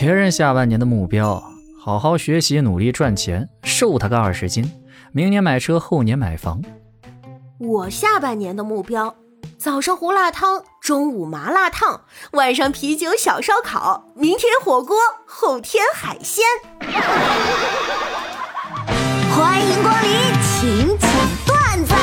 别人下半年的目标，好好学习，努力赚钱，瘦他个二十斤，明年买车，后年买房。我下半年的目标，早上胡辣汤，中午麻辣烫，晚上啤酒小烧烤，明天火锅，后天海鲜。欢迎光临，请讲段子。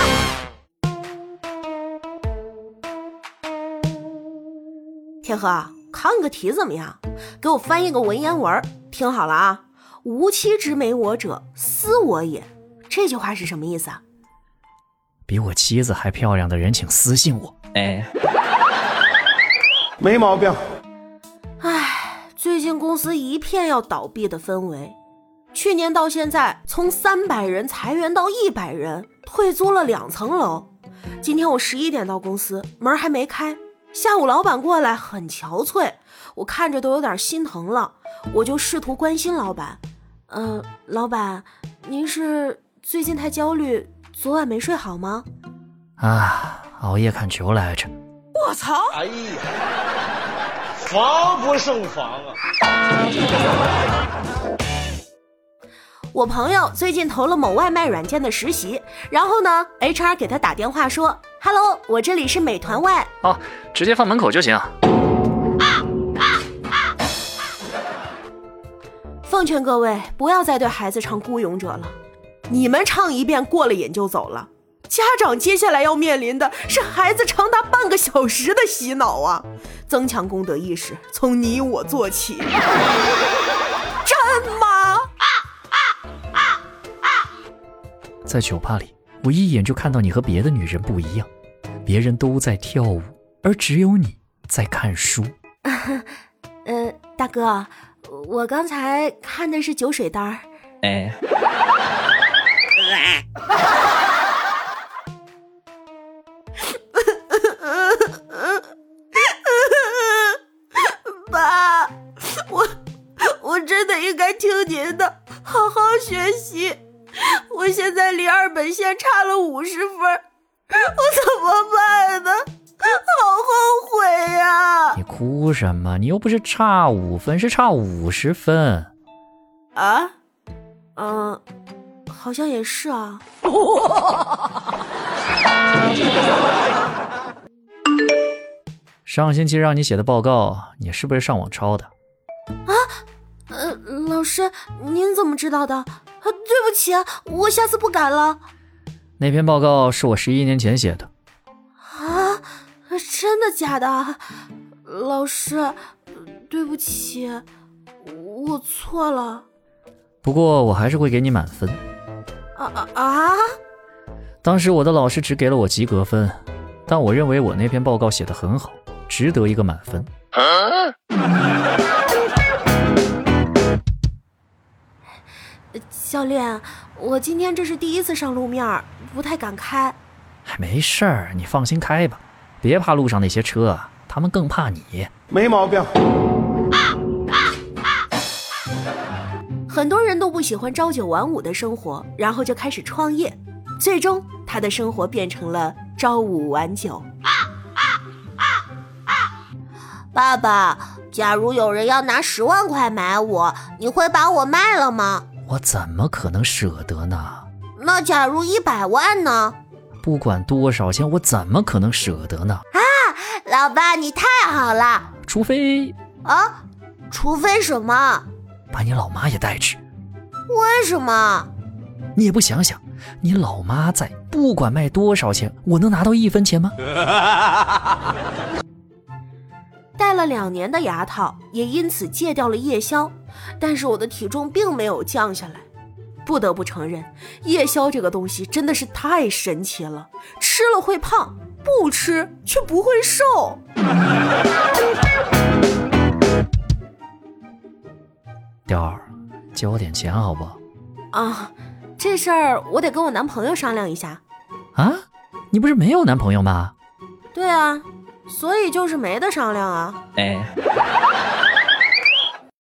天河，考你个题怎么样？给我翻译个文言文，听好了啊！无妻之美我者，斯我也。这句话是什么意思啊？比我妻子还漂亮的人，请私信我。哎，没毛病。唉，最近公司一片要倒闭的氛围。去年到现在，从三百人裁员到一百人，退租了两层楼。今天我十一点到公司，门还没开。下午老板过来，很憔悴，我看着都有点心疼了。我就试图关心老板，嗯，老板，您是最近太焦虑，昨晚没睡好吗？啊，熬夜看球来着。我操！哎呀，防不胜防啊！我朋友最近投了某外卖软件的实习，然后呢，HR 给他打电话说：“Hello，我这里是美团外。”哦，直接放门口就行。奉劝各位不要再对孩子唱《孤勇者》了，你们唱一遍过了瘾就走了。家长接下来要面临的是孩子长达半个小时的洗脑啊！增强公德意识，从你我做起。真吗？在酒吧里，我一眼就看到你和别的女人不一样，别人都在跳舞，而只有你在看书。呃，大哥。我刚才看的是酒水单儿。哎，爸，我我真的应该听您的，好好学习。我现在离二本线差了五十分，我怎么办呢？好后悔呀！你哭什么？你又不是差五分，是差五十分。啊？嗯，好像也是啊。上星期让你写的报告，你是不是上网抄的？啊？呃，老师，您怎么知道的？啊，对不起，我下次不敢了。那篇报告是我十一年前写的。啊？真的假的？老师，对不起，我错了。不过我还是会给你满分。啊啊啊！当时我的老师只给了我及格分，但我认为我那篇报告写的很好，值得一个满分。教练，我今天这是第一次上路面，不太敢开。哎，没事儿，你放心开吧。别怕路上那些车，他们更怕你。没毛病。很多人都不喜欢朝九晚五的生活，然后就开始创业，最终他的生活变成了朝五晚九。爸爸，假如有人要拿十万块买我，你会把我卖了吗？我怎么可能舍得呢？那假如一百万呢？不管多少钱，我怎么可能舍得呢？啊，老爸，你太好了！除非啊，除非什么？把你老妈也带去。为什么？你也不想想，你老妈在，不管卖多少钱，我能拿到一分钱吗？戴了两年的牙套，也因此戒掉了夜宵，但是我的体重并没有降下来。不得不承认，夜宵这个东西真的是太神奇了，吃了会胖，不吃却不会瘦。雕儿，借我点钱好不？啊，这事儿我得跟我男朋友商量一下。啊，你不是没有男朋友吗？对啊，所以就是没得商量啊。哎。